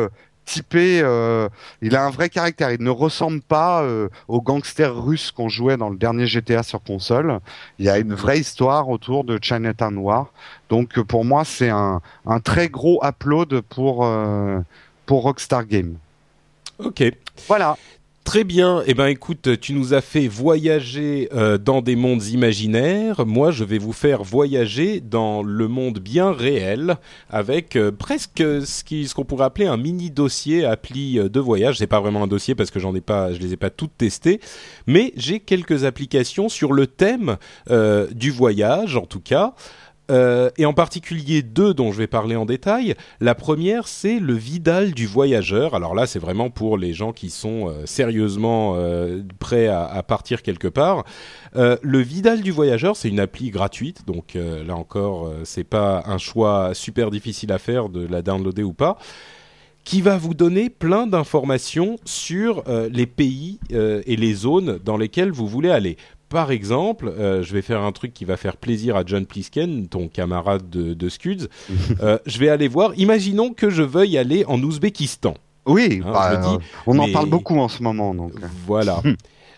typé, euh, il a un vrai caractère. Il ne ressemble pas euh, au gangster russe qu'on jouait dans le dernier GTA sur console. Il y a une vraie histoire autour de Chinatown Noir. Donc euh, pour moi, c'est un, un, très gros upload pour pour Rockstar Game. Ok. Voilà. Très bien. Eh ben, écoute, tu nous as fait voyager euh, dans des mondes imaginaires. Moi, je vais vous faire voyager dans le monde bien réel, avec euh, presque ce qu'on pourrait appeler un mini dossier appli euh, de voyage. C'est pas vraiment un dossier parce que j'en ai pas, je les ai pas toutes testées, mais j'ai quelques applications sur le thème du voyage, en tout cas. Euh, et en particulier deux dont je vais parler en détail. La première, c'est le Vidal du voyageur. Alors là, c'est vraiment pour les gens qui sont euh, sérieusement euh, prêts à, partir quelque part. le Vidal du voyageur, c'est une appli gratuite, donc là encore, c'est pas un choix super difficile à faire de la downloader ou pas qui va vous donner plein d'informations sur les pays et les zones dans lesquelles vous voulez aller par exemple, euh, je vais faire un truc qui va faire plaisir à John Plisken, ton camarade de, de Scuds. euh, je vais aller voir. Imaginons que je veuille aller en Ouzbékistan. Oui, hein, bah, on en parle beaucoup en ce moment. Donc. Voilà.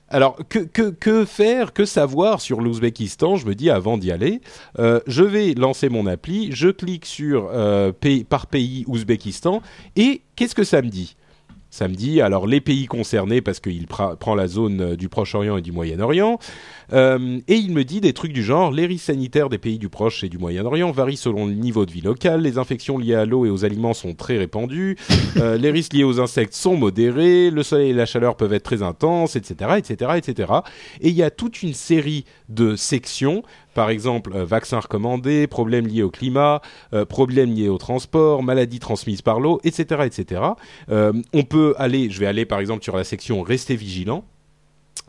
Alors, que, que, que, faire, que savoir sur l'Ouzbékistan Je me dis avant d'y aller, euh, je vais lancer mon appli, je clique sur euh, pays, par pays Ouzbékistan, et qu'est-ce que ça me dit? Samedi. Alors les pays concernés parce qu'il prend la zone euh, du Proche-Orient et du Moyen-Orient. Euh, et il me dit des trucs du genre les risques sanitaires des pays du Proche et du Moyen-Orient varient selon le niveau de vie local. Les infections liées à l'eau et aux aliments sont très répandues. Euh, les risques liés aux insectes sont modérés. Le soleil et la chaleur peuvent être très intenses, etc., etc., etc. Et il y a toute une série de sections par exemple, euh, vaccins recommandés, problèmes liés au climat, euh, problèmes liés au transport, maladies transmises par l'eau, etc., etc. Euh, on peut aller, je vais aller par exemple sur la section rester vigilant,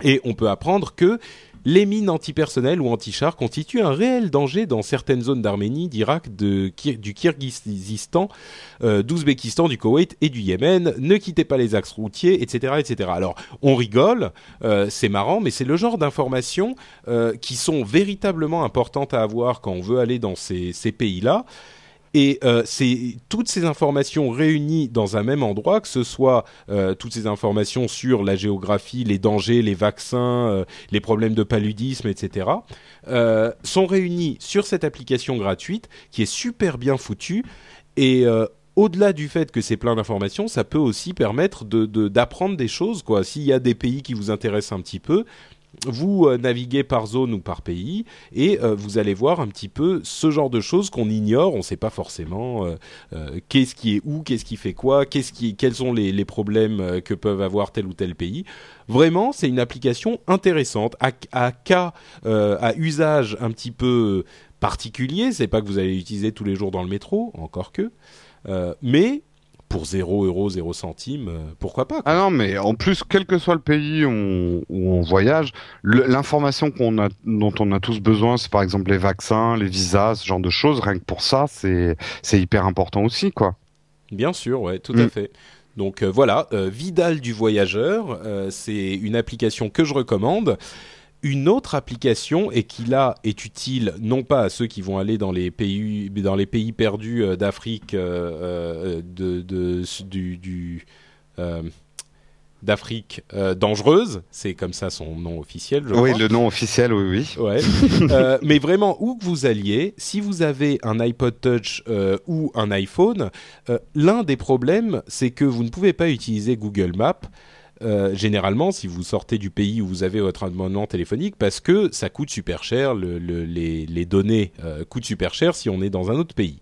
et on peut apprendre que les mines antipersonnelles ou anti-chars constituent un réel danger dans certaines zones d'Arménie, d'Irak, du Kirghizistan, euh, d'Ouzbékistan, du Koweït et du Yémen. Ne quittez pas les axes routiers, etc., etc. Alors, on rigole, euh, c'est marrant, mais c'est le genre d'informations euh, qui sont véritablement importantes à avoir quand on veut aller dans ces pays-là. Et euh, c'est toutes ces informations réunies dans un même endroit, que ce soit euh, toutes ces informations sur la géographie, les dangers, les vaccins, euh, les problèmes de paludisme, etc., sont réunies sur cette application gratuite qui est super bien foutue et au-delà du fait que c'est plein d'informations, ça peut aussi permettre de d'apprendre des choses. S'il y a des pays qui vous intéressent un petit peu, vous euh, naviguez par zone ou par pays et euh, vous allez voir un petit peu ce genre de choses qu'on ignore. On ne sait pas forcément qu'est-ce qui est où, qu'est-ce qui fait quoi, qu'est-ce qui, quels sont les, problèmes que peuvent avoir tel ou tel pays. Vraiment, c'est une application intéressante à, à cas, à usage un petit peu particulier. C'est pas que vous allez l'utiliser tous les jours dans le métro, encore que. mais pour 0 euros, 0 centimes, euh, pourquoi pas Ah non, mais en plus, quel que soit le pays où on, voyage, l'information qu'on a, dont on a tous besoin, c'est par exemple les vaccins, les visas, ce genre de choses. Rien que pour ça, c'est c'est hyper important aussi, quoi. Bien sûr, ouais, tout à mm. fait. Donc euh, voilà, euh, Vidal du voyageur, c'est une application que je recommande une autre application et qui là est utile non pas à ceux qui vont aller dans les pays dans les pays perdus euh, d'Afrique euh, euh, de, de, du, du d'Afrique dangereuse, c'est comme ça son nom officiel. Je oui, le nom officiel, oui, oui. Ouais. mais vraiment, où que vous alliez, si vous avez un iPod Touch ou un iPhone, l'un des problèmes, c'est que vous ne pouvez pas utiliser Google Maps euh, généralement si vous sortez du pays où vous avez votre abonnement téléphonique parce que ça coûte super cher, les, données euh, coûtent super cher si on est dans un autre pays.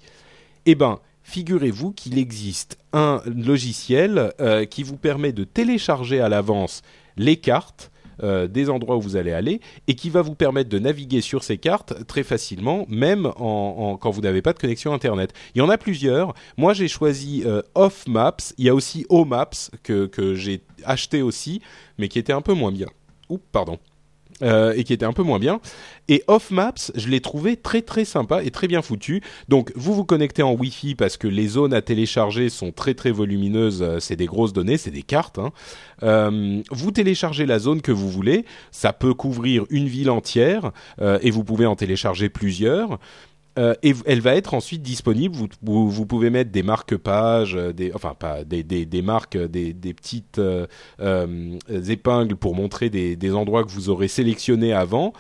Eh ben, figurez-vous qu'il existe un logiciel euh, qui vous permet de télécharger à l'avance les cartes euh, des endroits où vous allez aller et qui va vous permettre de naviguer sur ces cartes très facilement, même en, quand vous n'avez pas de connexion Internet. Il y en a plusieurs. Moi, j'ai choisi euh, Off Maps. Il y a aussi O Maps que, que j'ai acheté aussi, mais qui était un peu moins bien. Oups, pardon. Euh, et qui était un peu moins bien. Et Off Maps, je l'ai trouvé très très sympa et très bien foutu. Donc vous vous connectez en Wi-Fi parce que les zones à télécharger sont très très volumineuses. Euh, c'est des grosses données, c'est des cartes. Hein. Euh, vous téléchargez la zone que vous voulez. Ça peut couvrir une ville entière et vous pouvez en télécharger plusieurs. Euh, et elle va être ensuite disponible. Vous, vous, pouvez mettre des marque-pages, euh, des, enfin pas des, des, des marques, des, des petites euh, euh, épingles pour montrer des, des endroits que vous aurez sélectionnés avant.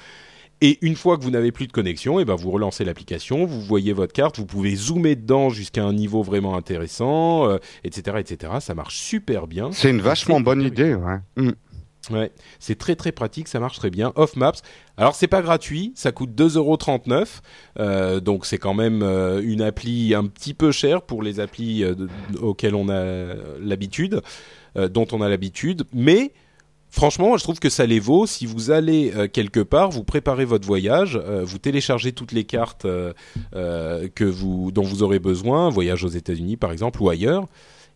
Et une fois que vous n'avez plus de connexion, et eh ben vous relancez l'application, vous voyez votre carte, vous pouvez zoomer dedans jusqu'à un niveau vraiment intéressant, etc., etc. Ça marche super bien. C'est une vachement bonne idée, ouais. Mm. Ouais, c'est très très pratique, ça marche très bien. Off Maps. Alors c'est pas gratuit, ça coûte 2,39€, euh, donc c'est quand même euh, une appli un petit peu chère pour les applis euh, auxquelles on a l'habitude, euh, dont on a l'habitude, mais franchement, je trouve que ça les vaut. Si vous allez quelque part, vous préparez votre voyage, vous téléchargez toutes les cartes dont vous aurez besoin, voyage aux États-Unis par exemple ou ailleurs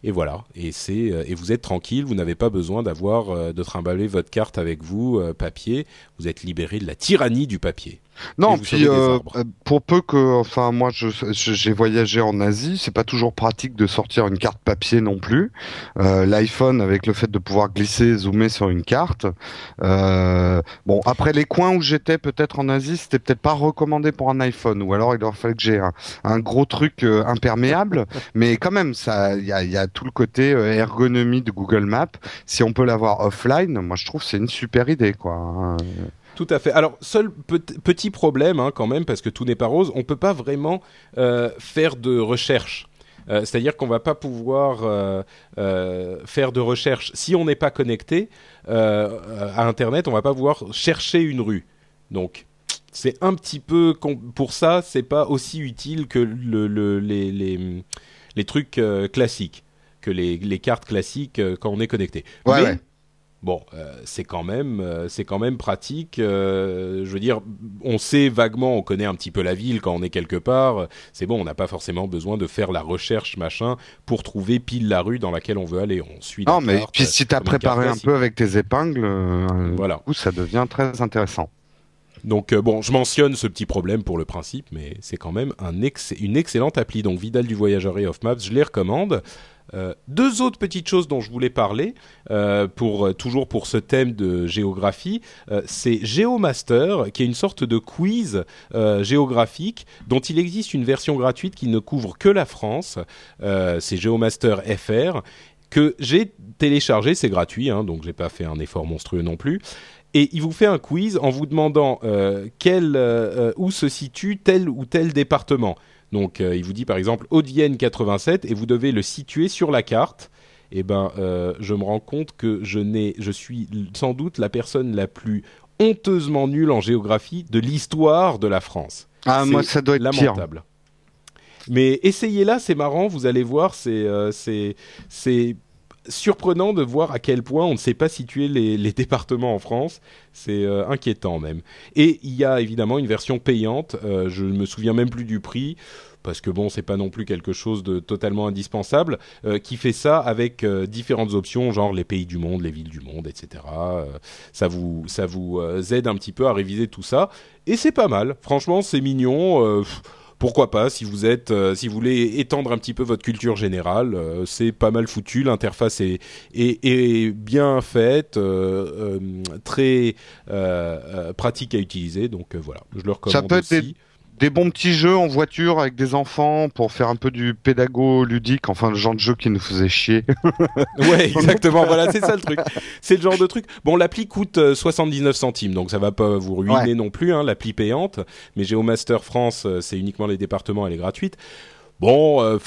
et voilà. Et c'est euh, et vous êtes tranquille, vous n'avez pas besoin d'avoir euh, de trimballer votre carte avec vous euh, papier. Vous êtes libéré de la tyrannie du papier. Non, puis euh, euh, pour peu que, enfin moi, je j'ai voyagé en Asie, c'est pas toujours pratique de sortir une carte papier non plus. Euh, L'iPhone avec le fait de pouvoir glisser, zoomer sur une carte. Euh, bon, après les coins où j'étais peut-être en Asie, c'était peut-être pas recommandé pour un iPhone, ou alors il aurait fallu que j'ai un, un, gros truc euh, imperméable. mais quand même, ça, il y a, y a, tout le côté ergonomie de Google Maps. Si on peut l'avoir offline, moi je trouve c'est une super idée, quoi. Tout à fait. Alors, seul petit problème hein, quand même, parce que tout n'est pas rose, on peut pas vraiment euh, faire de recherche. Euh, c'est-à-dire qu'on va pas pouvoir euh, euh faire de recherche si on n'est pas connecté à Internet. On va pas pouvoir chercher une rue. Donc, c'est un petit peu pour ça, c'est pas aussi utile que le, le, les, les, les, trucs classiques, que les, les cartes classiques quand on est connecté. Ouais, ouais. Bon, euh, c'est quand même, euh, c'est quand même pratique. Euh, je veux dire, on sait vaguement, on connaît un petit peu la ville quand on est quelque part. C'est bon, on n'a pas forcément besoin de faire la recherche machin pour trouver pile la rue dans laquelle on veut aller. On suit. Non, mais puis si tu as préparé un peu avec tes épingles, voilà, coup, ça devient très intéressant. Donc bon, je mentionne ce petit problème pour le principe, mais c'est quand même un une excellente appli. Donc Vidal du Voyageur et Off Maps, je les recommande. Euh, deux autres petites choses dont je voulais parler, euh, pour euh, toujours pour ce thème de géographie, c'est GeoMaster, qui est une sorte de quiz géographique dont il existe une version gratuite qui ne couvre que la France. c'est GeoMaster FR que j'ai téléchargé, c'est gratuit, hein, donc j'ai pas fait un effort monstrueux non plus. Et il vous fait un quiz en vous demandant quel, où se situe tel ou tel département. Donc euh, il vous dit par exemple Haute-Vienne 87 et vous devez le situer sur la carte. Et eh ben, euh, je me rends compte que je n'ai, je suis sans doute la personne la plus honteusement nul en géographie de l'histoire de la France. Ah, moi, ça doit être lamentable. Mais essayez-la, c'est marrant, vous allez voir, c'est euh, c'est surprenant de voir à quel point on ne sait pas situer les, départements en France. C'est euh, inquiétant même. Et il y a évidemment une version payante. Euh, je ne me souviens même plus du prix parce que bon, c'est pas non plus quelque chose de totalement indispensable, euh, qui fait ça avec différentes options, genre les pays du monde, les villes du monde, etc. Ça vous, ça vous aide un petit peu à réviser tout ça, et c'est pas mal. Franchement, c'est mignon. Pourquoi pas si vous êtes, si vous voulez étendre un petit peu votre culture générale, c'est pas mal foutu. L'interface est, est, est, bien faite, très pratique à utiliser, donc voilà, je le recommande ça peut aussi des bons petits jeux en voiture avec des enfants pour faire un peu du pédago ludique, enfin le genre de jeu qui nous faisait chier. ouais, exactement. voilà, c'est ça le truc. C'est le genre de truc. Bon, l'appli coûte 79 euh, centimes, donc ça va pas vous ruiner non plus, hein, l'appli payante. Mais GeoMaster France, euh, c'est uniquement les départements, elle est gratuite. Bon, euh,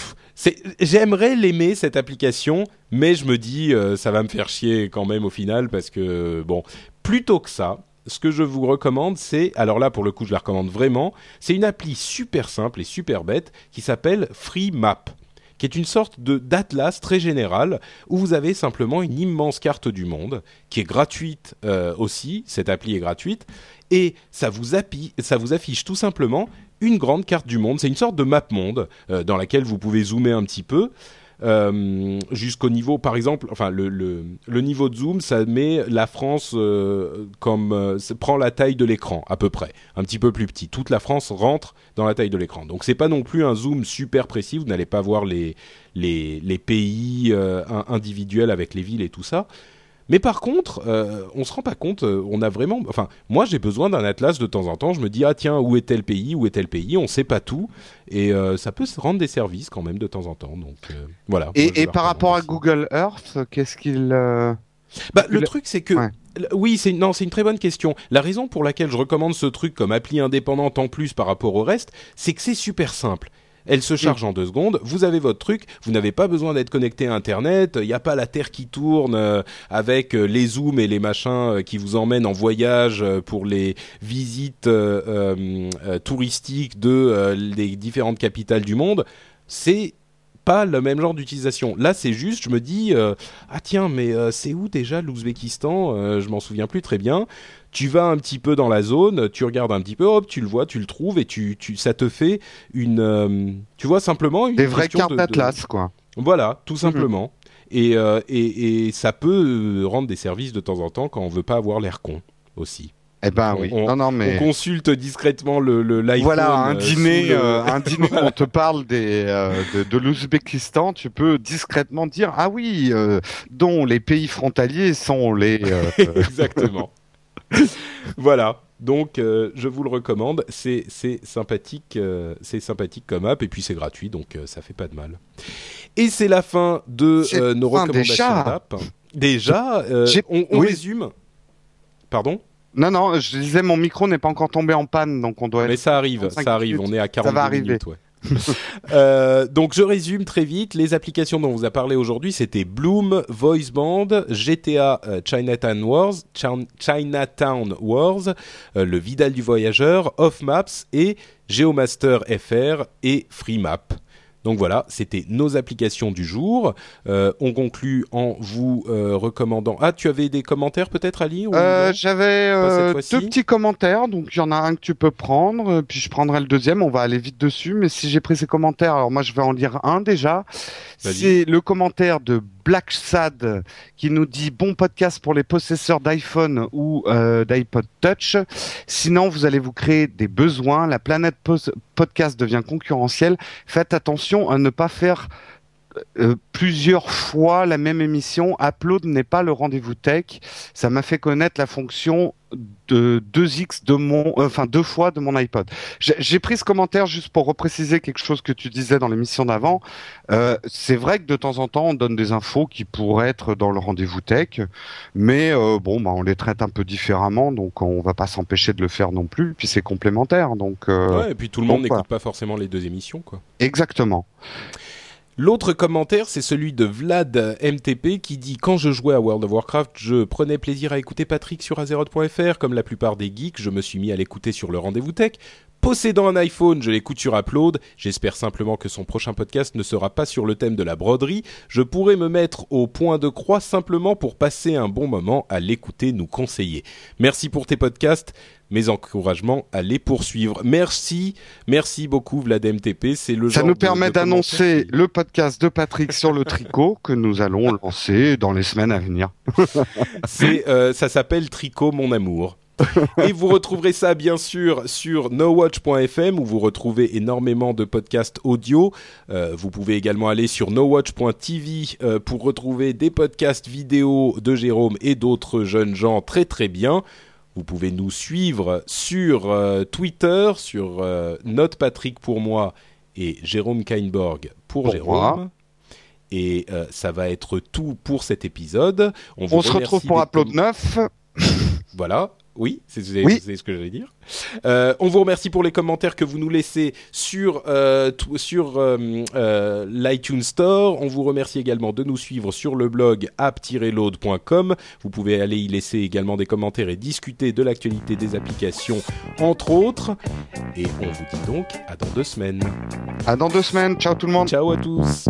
j'aimerais l'aimer cette application, mais je me dis ça va me faire chier quand même au final parce que bon, plutôt que ça, ce que je vous recommande, c'est, alors là pour le coup je la recommande vraiment, c'est une appli super simple et super bête qui s'appelle Free Map qui est une sorte d'atlas très général où vous avez simplement une immense carte du monde qui est gratuite euh, aussi, cette appli est gratuite et ça vous, ça vous affiche tout simplement une grande carte du monde. C'est une sorte de map monde euh, dans laquelle vous pouvez zoomer un petit peu euh, jusqu'au niveau, par exemple, enfin le, le, niveau de zoom, ça met la France euh, comme euh, prend la taille de l'écran à peu près, un petit peu plus petit. Toute la France rentre dans la taille de l'écran. Donc c'est pas non plus un zoom super précis. Vous n'allez pas voir les les, les pays individuels avec les villes et tout ça. Mais par contre, euh, on se rend pas compte, euh, on a vraiment, enfin, moi j'ai besoin d'un atlas de temps en temps. Je me dis ah tiens où est tel pays, où est tel pays, on sait pas tout et euh, ça peut se rendre des services quand même de temps en temps. Donc euh, voilà. Et, et par rapport à Google Earth, qu'est-ce qu'il bah, le truc c'est que oui, c'est non, c'est une très bonne question. La raison pour laquelle je recommande ce truc comme appli indépendante en plus par rapport au reste, c'est que c'est super simple. Elle se charge en deux secondes. Vous avez votre truc. Vous n'avez pas besoin d'être connecté à Internet. Il n'y a pas la Terre qui tourne euh, avec euh, les zooms et les machins euh, qui vous emmènent en voyage pour les visites touristiques de les différentes capitales du monde. C'est pas le même genre d'utilisation. Là, c'est juste, je me dis, ah tiens, mais c'est où déjà l'Ouzbékistan Je m'en souviens plus très bien tu vas un petit peu dans la zone, tu regardes un petit peu, hop, tu le vois, tu le trouves et tu, tu ça te fait une, euh, tu vois simplement une des vraies cartes d'atlas quoi. Voilà, tout mhm. simplement. Et, euh, et, et, ça peut rendre des services de temps en temps quand on veut pas avoir l'air con aussi. Eh ben oui. On, non, non, mais... on consulte discrètement le, le Voilà, un euh, dîner, un dîner on te parle des, de, de l'Ouzbékistan, tu peux discrètement dire ah oui, dont les pays frontaliers sont les. Exactement. voilà. Donc, euh, je vous le recommande. C'est sympathique, euh, c'est sympathique comme app et puis c'est gratuit, donc euh, ça fait pas de mal. Et c'est la fin de nos recommandations d'app. Déjà, on, résume. Pardon? Non, non, je disais mon micro n'est pas encore tombé en panne, donc on doit. Mais ça arrive, ça arrive. On est à 40 minutes. Ouais. euh, donc je résume très vite. Les applications dont on vous a parlé aujourd'hui, c'était Bloom, Voiceband, GTA euh, Chinatown Wars, Chinatown Wars, euh, le Vidal du voyageur, Off Maps et Geomaster FR et FreeMap. Donc voilà, c'était nos applications du jour. Euh, on conclut en vous euh, recommandant. Ah, tu avais des commentaires peut-être, Ali euh, J'avais deux petits commentaires. Donc il y en a un que tu peux prendre, puis je prendrai le deuxième. On va aller vite dessus. Mais si j'ai pris ces commentaires, alors moi je vais en lire un déjà. C'est le commentaire de Black Sad qui nous dit bon podcast pour les possesseurs d'iPhone ou euh, d'iPod Touch. Sinon, vous allez vous créer des besoins. La planète podcast devient concurrentielle. Faites attention à ne pas faire euh, plusieurs fois la même émission. Upload n'est pas le rendez-vous tech. Ça m'a fait connaître la fonction de 2x de mon, euh, enfin deux fois de mon iPod. J'ai pris ce commentaire juste pour repréciser quelque chose que tu disais dans l'émission d'avant. Euh, c'est vrai que de temps en temps on donne des infos qui pourraient être dans le rendez-vous tech, mais bon, bah, on les traite un peu différemment, donc on va pas s'empêcher de le faire non plus. Puis c'est complémentaire, donc. ouais, et puis tout le monde n'écoute pas forcément les deux émissions, quoi. Exactement. L'autre commentaire, c'est celui de Vlad MTP qui dit quand je jouais à World of Warcraft, je prenais plaisir à écouter Patrick sur Azeroth.fr. Comme la plupart des geeks, je me suis mis à l'écouter sur le rendez-vous tech. Possédant un iPhone, je l'écoute sur Upload. J'espère simplement que son prochain podcast ne sera pas sur le thème de la broderie. Je pourrais me mettre au point de croix simplement pour passer un bon moment à l'écouter nous conseiller. Merci pour tes podcasts. Mes encouragements à les poursuivre. Merci, merci beaucoup Vlad MTP. C'est le Ça genre nous permet d'annoncer le podcast de Patrick sur le tricot que nous allons lancer dans les semaines à venir. C'est, euh, ça s'appelle Tricot mon amour. Et vous retrouverez ça bien sûr sur nowatch.fm où vous retrouvez énormément de podcasts audio. Euh, vous pouvez également aller sur nowatch.tv euh, pour retrouver des podcasts vidéo de Jérôme et d'autres jeunes gens très très bien. Vous pouvez nous suivre sur euh, Twitter, sur Note Patrick pour moi et Jérôme Kainborg pour, Pour Jérôme. moi. Et euh, ça va être tout pour cet épisode. vous On se retrouve pour Upload com- 9. voilà. Oui, c'est Oui. ce que j'allais dire. Euh, on vous remercie pour les commentaires que vous nous laissez euh, sur euh, euh, l'iTunes Store. On vous remercie également de nous suivre sur le blog app-load.com. Vous pouvez aller y laisser également des commentaires et discuter de l'actualité des applications, entre autres. Et on vous dit donc à dans deux semaines. À dans deux semaines. Ciao tout le monde. Ciao à tous.